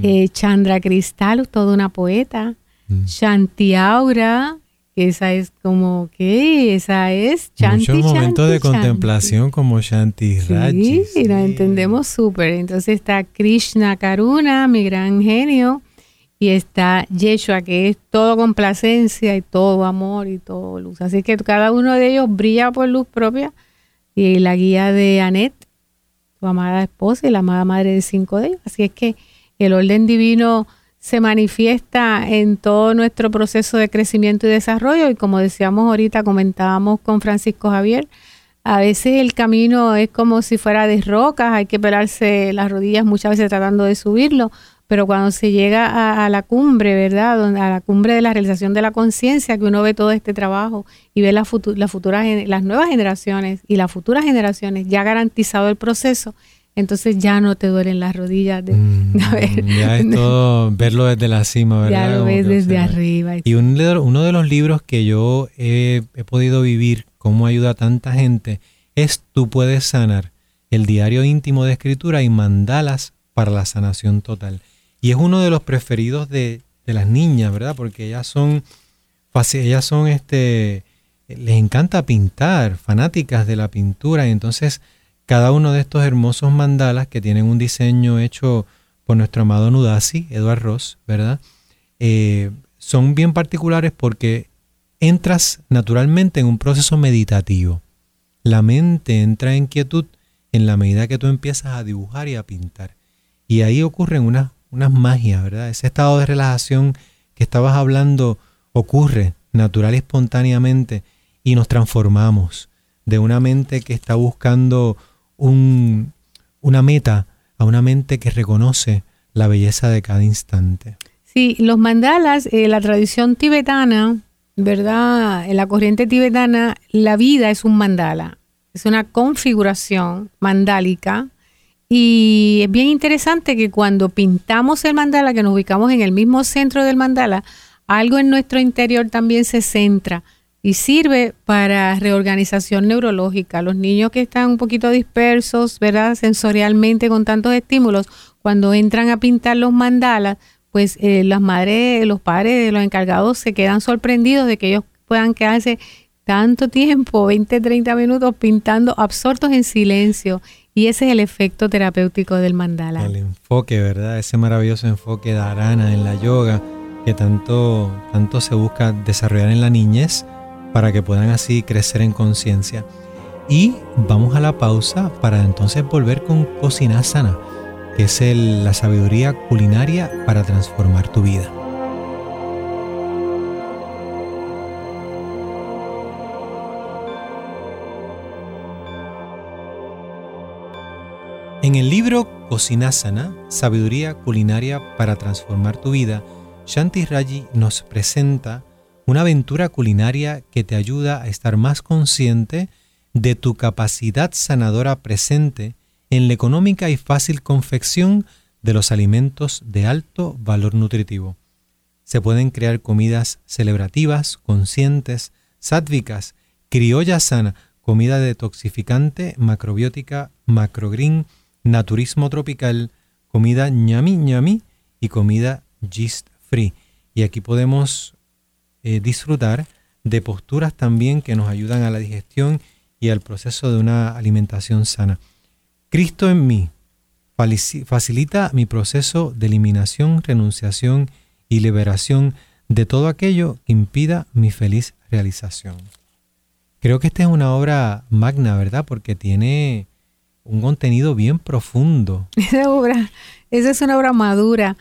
Eh, Chandra Cristal, toda una poeta. Mm. Shanti Aura, que esa es como que esa es Chanti. Muchos momentos de contemplación como Shanti Raji. Sí, sí, lo entendemos súper. Entonces está Krishna Karuna, mi gran genio y está Yeshua, que es todo complacencia y todo amor y todo luz. Así que cada uno de ellos brilla por luz propia y la guía de Anet, su amada esposa y la amada madre de cinco de ellos. Así es que el orden divino se manifiesta en todo nuestro proceso de crecimiento y desarrollo y como decíamos ahorita, comentábamos con Francisco Javier, a veces el camino es como si fuera de rocas, hay que pelarse las rodillas muchas veces tratando de subirlo, pero cuando se llega a, la cumbre, ¿verdad? A la cumbre de la realización de la conciencia, que uno ve todo este trabajo y ve las futuras, las nuevas generaciones y las futuras generaciones ya garantizado el proceso, entonces ya no te duelen las rodillas. De, mm, ya es todo verlo desde la cima, ¿verdad? Ya lo ves desde arriba. Y uno de los libros que yo he, he podido vivir, cómo ayuda a tanta gente, es Tú puedes sanar, el diario íntimo de escritura y mandalas para la sanación total. Y es uno de los preferidos de, de las niñas, ¿verdad? Porque ellas son, ellas son, este, les encanta pintar, fanáticas de la pintura, y entonces cada uno de estos hermosos mandalas que tienen un diseño hecho por nuestro amado Nudasi, Eduard Ross, ¿verdad? Eh, son bien particulares porque entras naturalmente en un proceso meditativo. La mente entra en quietud en la medida que tú empiezas a dibujar y a pintar. Y ahí ocurren unas, unas magias, ¿verdad? Ese estado de relajación que estabas hablando ocurre natural y espontáneamente y nos transformamos de una mente que está buscando un, una meta a una mente que reconoce la belleza de cada instante. Sí, los mandalas, eh, la tradición tibetana, ¿verdad? En la corriente tibetana, la vida es un mandala, es una configuración mandálica. Y es bien interesante que cuando pintamos el mandala, que nos ubicamos en el mismo centro del mandala, algo en nuestro interior también se centra y sirve para reorganización neurológica. Los niños que están un poquito dispersos, ¿verdad? Sensorialmente con tantos estímulos, cuando entran a pintar los mandalas, pues eh, las madres, los padres, los encargados se quedan sorprendidos de que ellos puedan quedarse tanto tiempo, 20, 30 minutos pintando absortos en silencio. Y ese es el efecto terapéutico del mandala. El enfoque, ¿verdad? Ese maravilloso enfoque de arana en la yoga que tanto, tanto se busca desarrollar en la niñez para que puedan así crecer en conciencia. Y vamos a la pausa para entonces volver con Cocina Sana, que es la sabiduría culinaria para transformar tu vida. En el libro Cocina Sana, Sabiduría Culinaria para Transformar tu Vida, Shanti Raji nos presenta una aventura culinaria que te ayuda a estar más consciente de tu capacidad sanadora presente en la económica y fácil confección de los alimentos de alto valor nutritivo. Se pueden crear comidas celebrativas, conscientes, sádvicas, criolla sana, comida detoxificante, macrobiótica, macrogreen, naturismo tropical, comida ñami ñami y comida gist free. Y aquí podemos eh, disfrutar de posturas también que nos ayudan a la digestión y al proceso de una alimentación sana. Cristo en mí facilita mi proceso de eliminación, renunciación y liberación de todo aquello que impida mi feliz realización. Creo que esta es una obra magna, ¿verdad? Porque tiene un contenido bien profundo. Esa obra, esa es una obra madura,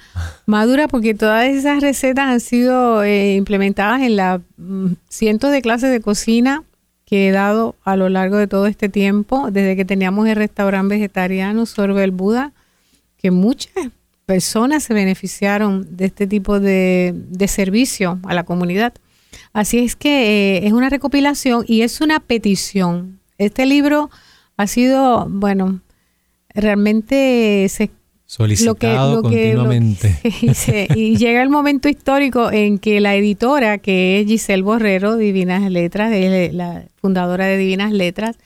madura porque todas esas recetas han sido eh, implementadas en las mm, cientos de clases de cocina que he dado a lo largo de todo este tiempo, desde que teníamos el restaurante vegetariano Sorbe el Buda, que muchas personas se beneficiaron de este tipo de, servicio a la comunidad. Así es que eh, es una recopilación y es una petición. Este libro ha sido, bueno, realmente se solicitado continuamente. y llega el momento histórico en que la editora, que es Giselle Borrero, Divinas Letras, la fundadora de Divinas Letras,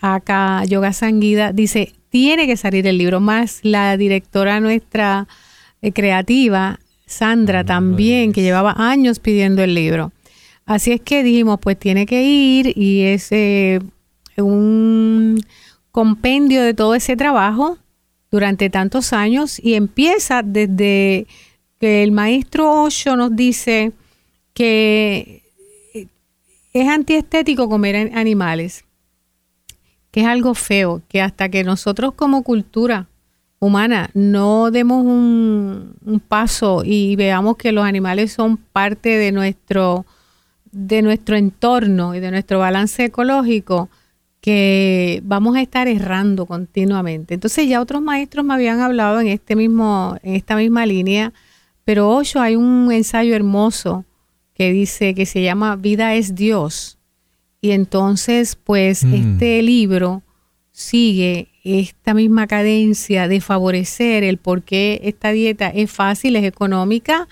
acá Yoga Sanguida, dice, tiene que salir el libro, más la directora nuestra eh, creativa, Sandra, también, que llevaba años pidiendo el libro. Así es que dijimos, pues tiene que ir y es eh, un compendio de todo ese trabajo durante tantos años y empieza desde que el maestro Osho nos dice que es antiestético comer animales, que es algo feo, que hasta que nosotros como cultura humana, no demos un, un, paso y veamos que los animales son parte de nuestro, de nuestro entorno y de nuestro balance ecológico, que vamos a estar errando continuamente. Entonces ya otros maestros me habían hablado en este mismo, en esta misma línea, pero hoy hay un ensayo hermoso que dice que se llama Vida es Dios. Y entonces, pues, mm. este libro sigue esta misma cadencia de favorecer el por qué esta dieta es fácil, es económica,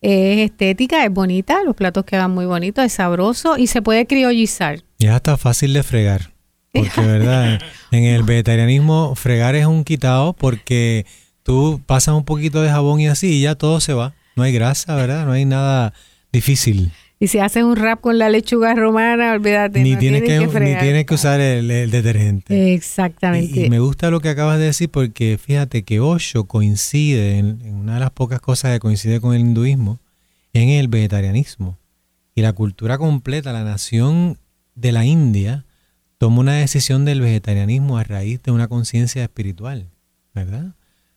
es estética, es bonita, los platos quedan muy bonitos, es sabroso y se puede criollizar. Y es hasta fácil de fregar. Porque, ¿verdad? en el vegetarianismo, fregar es un quitado porque tú pasas un poquito de jabón y así y ya todo se va. No hay grasa, ¿verdad? No hay nada difícil. Y si haces un rap con la lechuga romana, olvídate. Ni tienes que, ni tienes que usar el, detergente. Exactamente. Y, me gusta lo que acabas de decir porque fíjate que Osho coincide en, en, una de las pocas cosas que coincide con el hinduismo, en el vegetarianismo. Y la cultura completa, la nación de la India, toma una decisión del vegetarianismo a raíz de una conciencia espiritual, ¿verdad?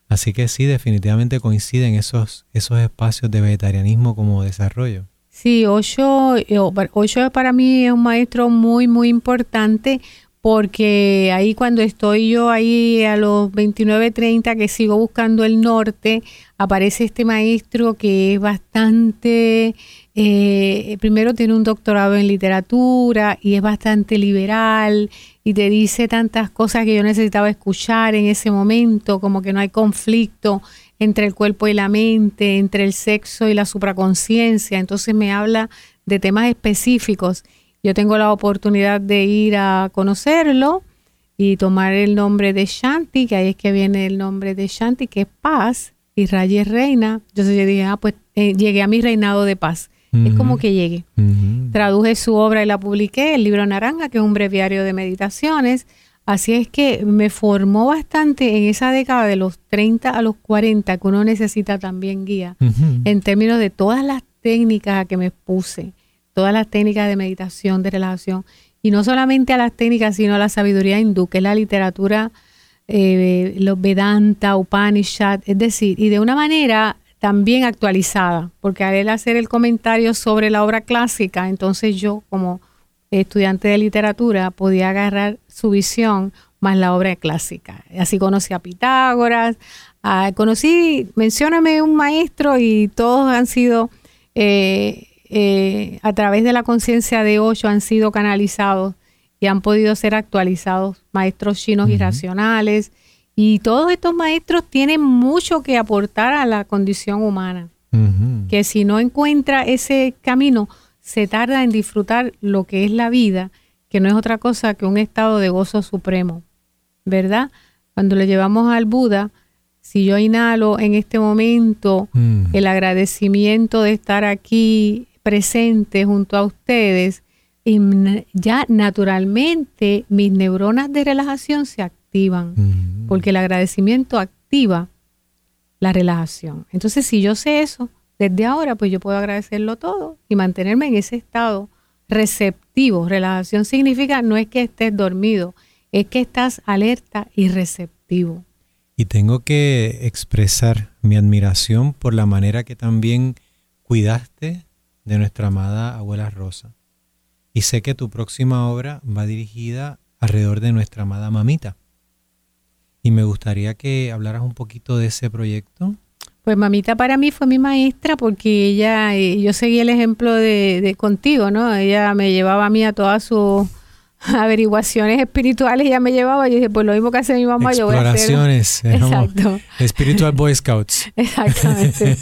Así que sí, definitivamente coinciden esos, esos espacios de vegetarianismo como desarrollo. Sí, Osho, Osho para mí es un maestro muy, muy importante porque ahí cuando estoy yo ahí a los 29, 30 que sigo buscando el norte, aparece este maestro que es bastante eh, primero tiene un doctorado en literatura y es bastante liberal y te dice tantas cosas que yo necesitaba escuchar en ese momento, como que no hay conflicto entre el cuerpo y la mente, entre el sexo y la supraconciencia. Entonces me habla de temas específicos. Yo tengo la oportunidad de ir a conocerlo y tomar el nombre de Shanti, que ahí es que viene el nombre de Shanti, que es paz, y Raya es reina. Entonces yo dije, ah, pues eh, llegué a mi reinado de paz. Es como que llegue. Traduje su obra y la publiqué, el libro Naranja, que es un breviario de meditaciones. Así es que me formó bastante en esa década de los 30 a los 40, que uno necesita también guía, en términos de todas las técnicas a que me puse, todas las técnicas de meditación, de relajación, y no solamente a las técnicas, sino a la sabiduría hindú, que es la literatura, eh, los Vedanta, Upanishad, es decir, y de una manera también actualizada, porque al él hacer el comentario sobre la obra clásica, entonces yo como estudiante de literatura podía agarrar su visión más la obra clásica. Así conocí a Pitágoras, conocí, mencióname un maestro y todos han sido, eh, eh, a través de la conciencia de Osho, han sido canalizados y han podido ser actualizados, maestros chinos irracionales, y todos estos maestros tienen mucho que aportar a la condición humana, que si no encuentra ese camino, se tarda en disfrutar lo que es la vida, que no es otra cosa que un estado de gozo supremo, ¿verdad? Cuando le llevamos al Buda, si yo inhalo en este momento mm. el agradecimiento de estar aquí presente junto a ustedes, ya naturalmente mis neuronas de relajación se activan, porque el agradecimiento activa la relajación. Entonces, si yo sé eso, desde ahora, pues yo puedo agradecerlo todo y mantenerme en ese estado receptivo. Relajación significa no es que estés dormido, es que estás alerta y receptivo. Y tengo que expresar mi admiración por la manera que también cuidaste de nuestra amada abuela Rosa. Y sé que tu próxima obra va dirigida alrededor de nuestra amada mamita. Y me gustaría que hablaras un poquito de ese proyecto. Pues mamita para mí fue mi maestra porque ella, eh, yo seguí el ejemplo de, contigo, ¿no? Ella me llevaba a mí a todas sus averiguaciones espirituales, ella me llevaba y dije, pues lo mismo que hace mi mamá, yo voy a hacer. Exacto. Spiritual Boy Scouts. Exactamente.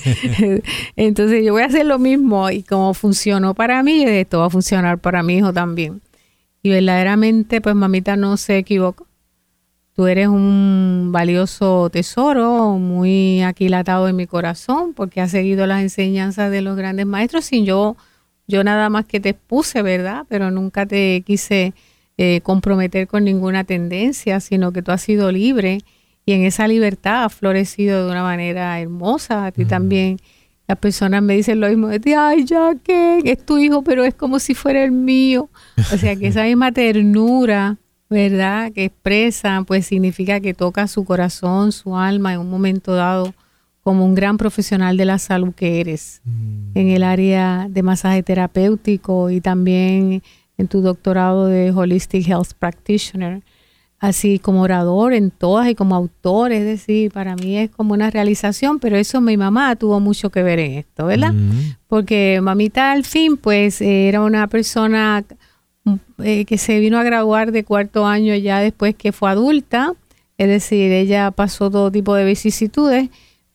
Entonces yo voy a hacer lo mismo y como funcionó para mí, esto va a funcionar para mi hijo también. Y verdaderamente, pues mamita no se equivocó Tú eres un valioso tesoro, muy aquilatado en mi corazón, porque has seguido las enseñanzas de los grandes maestros sin yo, yo nada más que te expuse, ¿verdad? Pero nunca te quise eh, comprometer con ninguna tendencia, sino que tú has sido libre y en esa libertad has florecido de una manera hermosa. A ti también las personas me dicen lo mismo de ti, ay, ya que es tu hijo, pero es como si fuera el mío. O sea que esa misma ternura ¿verdad? Que expresa, pues significa que toca su corazón, su alma en un momento dado como un gran profesional de la salud que eres mm. en el área de masaje terapéutico y también en tu doctorado de Holistic Health Practitioner, así como orador en todas y como autor, es decir, para mí es como una realización, pero eso mi mamá tuvo mucho que ver en esto, ¿verdad? Mm. Porque mamita al fin, pues era una persona eh, que se vino a graduar de cuarto año ya después que fue adulta, es decir, ella pasó todo tipo de vicisitudes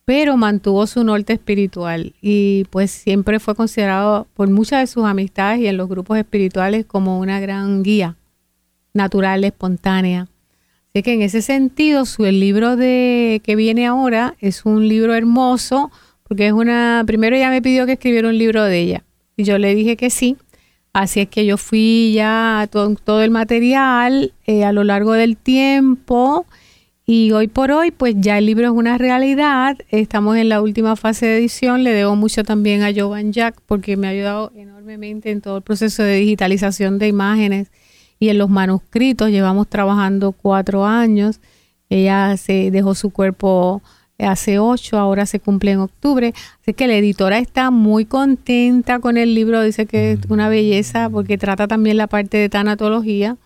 pero mantuvo su norte espiritual y pues siempre fue considerado por muchas de sus amistades y en los grupos espirituales como una gran guía natural, espontánea. Así que en ese sentido, su el libro de que viene ahora es un libro hermoso porque es una, primero ella me pidió que escribiera un libro de ella y yo le dije que sí. Así es que yo fui ya todo, todo el material eh, a lo largo del tiempo y hoy por hoy, pues ya el libro es una realidad. Estamos en la última fase de edición. Le debo mucho también a Jovan Jack porque me ha ayudado enormemente en todo el proceso de digitalización de imágenes y en los manuscritos. Llevamos trabajando cuatro años. Ella se dejó su cuerpo hace ocho, ahora se cumple en octubre. Así que la editora está muy contenta con el libro. Dice que es una belleza porque trata también la parte de tanatología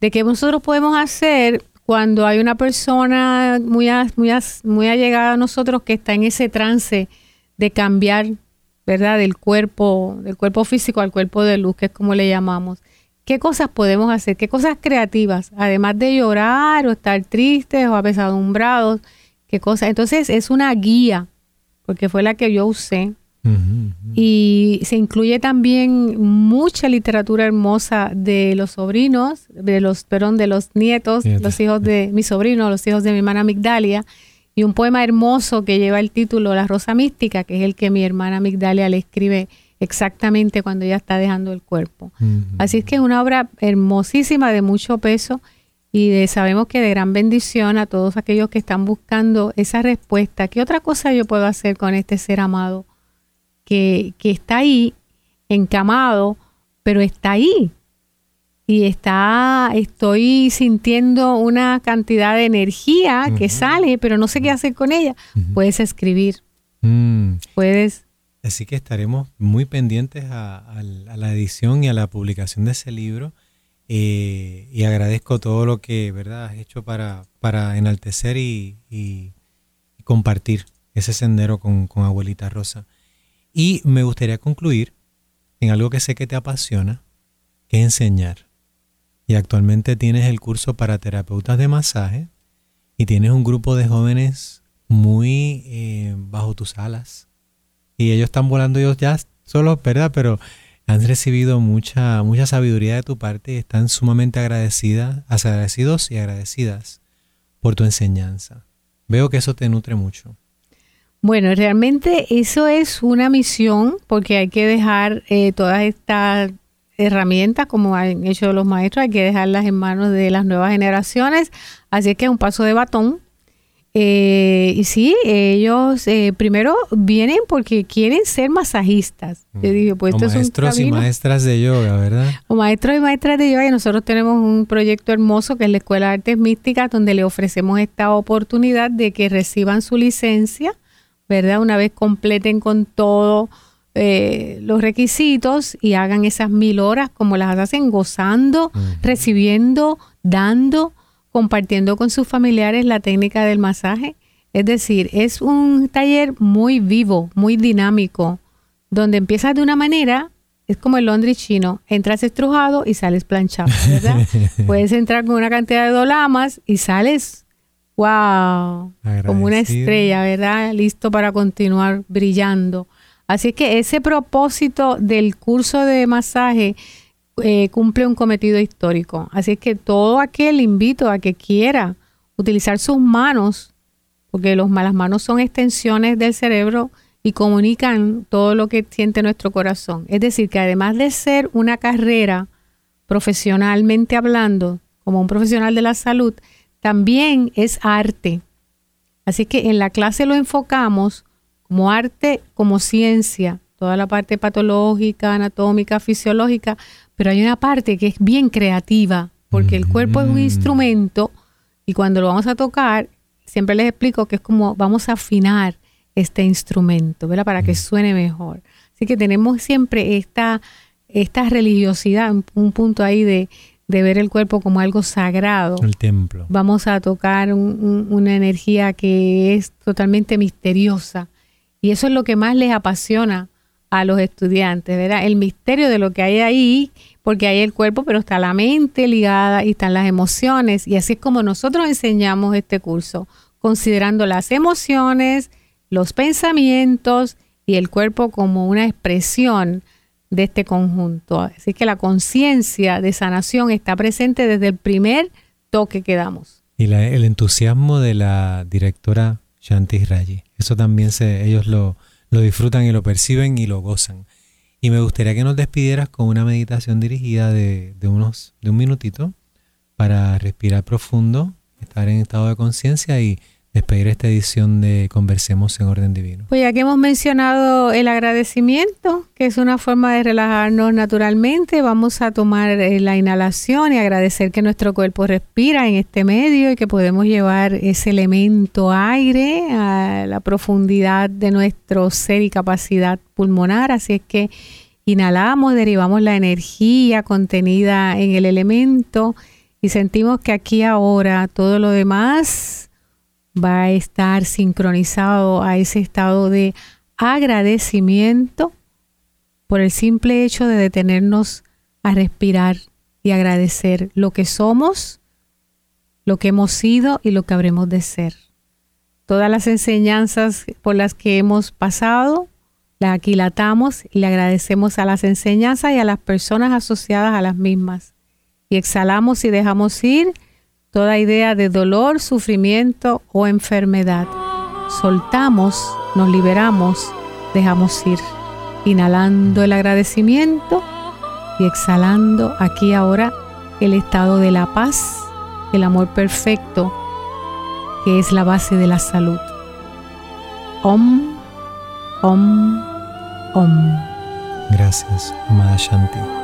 de que nosotros podemos hacer cuando hay una persona muy, muy, muy allegada a nosotros que está en ese trance de cambiar, ¿verdad? Del cuerpo, del cuerpo físico al cuerpo de luz, que es como le llamamos. ¿Qué cosas podemos hacer? ¿Qué cosas creativas? Además de llorar o estar tristes o apesadumbrados, ¿qué cosas? Entonces es una guía, porque fue la que yo usé. Y se incluye también mucha literatura hermosa de los sobrinos, de los, perdón, de los nietos, los hijos de mi sobrino, los hijos de mi hermana Migdalia, y un poema hermoso que lleva el título La Rosa Mística, que es el que mi hermana Migdalia le escribe exactamente cuando ella está dejando el cuerpo. Así es que es una obra hermosísima de mucho peso y de, sabemos que de gran bendición a todos aquellos que están buscando esa respuesta. ¿Qué otra cosa yo puedo hacer con este ser amado? que, está ahí, encamado, pero está ahí. Y está, estoy sintiendo una cantidad de energía que sale, pero no sé qué hacer con ella. Puedes escribir. Mm. Puedes. Así que estaremos muy pendientes a, la edición y a la publicación de ese libro. Eh, y agradezco todo lo que verdad has hecho para, para enaltecer y, compartir ese sendero con, con Abuelita Rosa. Y me gustaría concluir en algo que sé que te apasiona, que enseñar. Y actualmente tienes el curso para terapeutas de masaje y tienes un grupo de jóvenes muy eh, bajo tus alas. Y ellos están volando ellos ya solos, ¿verdad? Pero han recibido mucha, mucha sabiduría de tu parte y están sumamente agradecidas, agradecidos y agradecidas por tu enseñanza. Veo que eso te nutre mucho. Bueno, realmente eso es una misión porque hay que dejar eh, todas estas herramientas como han hecho los maestros, hay que dejarlas en manos de las nuevas generaciones. Así que un paso de batón. Eh, y sí, ellos eh, primero vienen porque quieren ser masajistas. Yo dije, pues esto maestros es un y maestras de yoga, ¿verdad? O maestros y maestras de yoga. Y nosotros tenemos un proyecto hermoso que es la Escuela de Artes Místicas, donde le ofrecemos esta oportunidad de que reciban su licencia ¿verdad? Una vez completen con todos eh, los requisitos y hagan esas mil horas como las hacen, gozando, recibiendo, dando, compartiendo con sus familiares la técnica del masaje. Es decir, es un taller muy vivo, muy dinámico, donde empiezas de una manera, es como el Londres chino, entras estrujado y sales planchado, ¿verdad? Puedes entrar con una cantidad de dolamas y sales wow, como una estrella, ¿verdad? Listo para continuar brillando. Así que ese propósito del curso de masaje eh, cumple un cometido histórico. Así que todo aquel invito a que quiera utilizar sus manos, porque las manos son extensiones del cerebro y comunican todo lo que siente nuestro corazón. Es decir, que además de ser una carrera profesionalmente hablando, como un profesional de la salud, también es arte. Así que en la clase lo enfocamos como arte, como ciencia, toda la parte patológica, anatómica, fisiológica, pero hay una parte que es bien creativa, porque el cuerpo es un instrumento y cuando lo vamos a tocar, siempre les explico que es como vamos a afinar este instrumento, ¿verdad? Para que suene mejor. Así que tenemos siempre esta, esta religiosidad, un, punto ahí de, ver el cuerpo como algo sagrado. El templo. Vamos a tocar una energía que es totalmente misteriosa. Y eso es lo que más les apasiona a los estudiantes, ¿verdad? El misterio de lo que hay ahí, porque hay el cuerpo, pero está la mente ligada y están las emociones. Y así es como nosotros enseñamos este curso, considerando las emociones, los pensamientos y el cuerpo como una expresión de este conjunto. Así que la conciencia de sanación está presente desde el primer toque que damos. Y el entusiasmo de la directora Shanti Raji. Eso también se, ellos lo, lo disfrutan y lo perciben y lo gozan. Y me gustaría que nos despidieras con una meditación dirigida de, de unos, de un minutito para respirar profundo, estar en estado de conciencia y despedir esta edición de Conversemos en Orden Divino. Pues ya que hemos mencionado el agradecimiento, que es una forma de relajarnos naturalmente, vamos a tomar eh, la inhalación y agradecer que nuestro cuerpo respira en este medio y que podemos llevar ese elemento aire a la profundidad de nuestro ser y capacidad pulmonar. Así es que inhalamos, derivamos la energía contenida en el elemento y sentimos que aquí ahora todo lo demás va a estar sincronizado a ese estado de agradecimiento por el simple hecho de detenernos a respirar y agradecer lo que somos, lo que hemos sido y lo que habremos de ser. Todas las enseñanzas por las que hemos pasado, las aquilatamos y le agradecemos a las enseñanzas y a las personas asociadas a las mismas. Y exhalamos y dejamos ir toda idea de dolor, sufrimiento o enfermedad. Soltamos, nos liberamos, dejamos ir, inhalando el agradecimiento y exhalando aquí ahora el estado de la paz, el amor perfecto, que es la base de la salud. Om, om, om. Gracias, amada Shanti.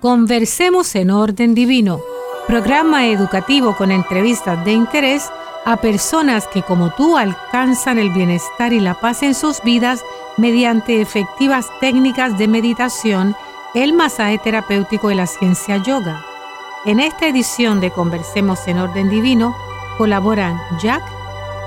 Conversemos en Orden Divino, programa educativo con entrevistas de interés a personas que como tú alcanzan el bienestar y la paz en sus vidas mediante efectivas técnicas de meditación, el masaje terapéutico y la ciencia yoga. En esta edición de Conversemos en Orden Divino colaboran Jack,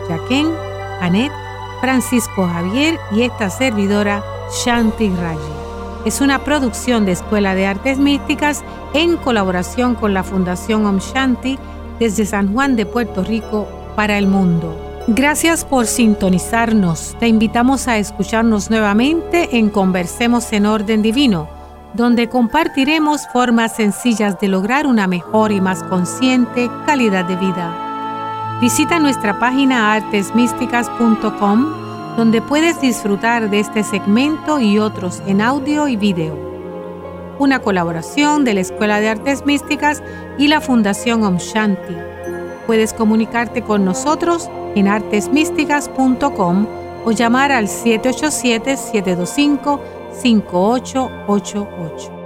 Jaquen, Anet, Francisco Javier y esta servidora Shanti Raji es una producción de Escuela de Artes Místicas en colaboración con la Fundación Om Shanti desde San Juan de Puerto Rico para el mundo. Gracias por sintonizarnos. Te invitamos a escucharnos nuevamente en Conversemos en Orden Divino, donde compartiremos formas sencillas de lograr una mejor y más consciente calidad de vida. Visita nuestra página artesmísticas.com donde puedes disfrutar de este segmento y otros en audio y video. Una colaboración de la Escuela de Artes Místicas y la Fundación Om Shanti. Puedes comunicarte con nosotros en artesmísticas.com o llamar al 787-725-5888.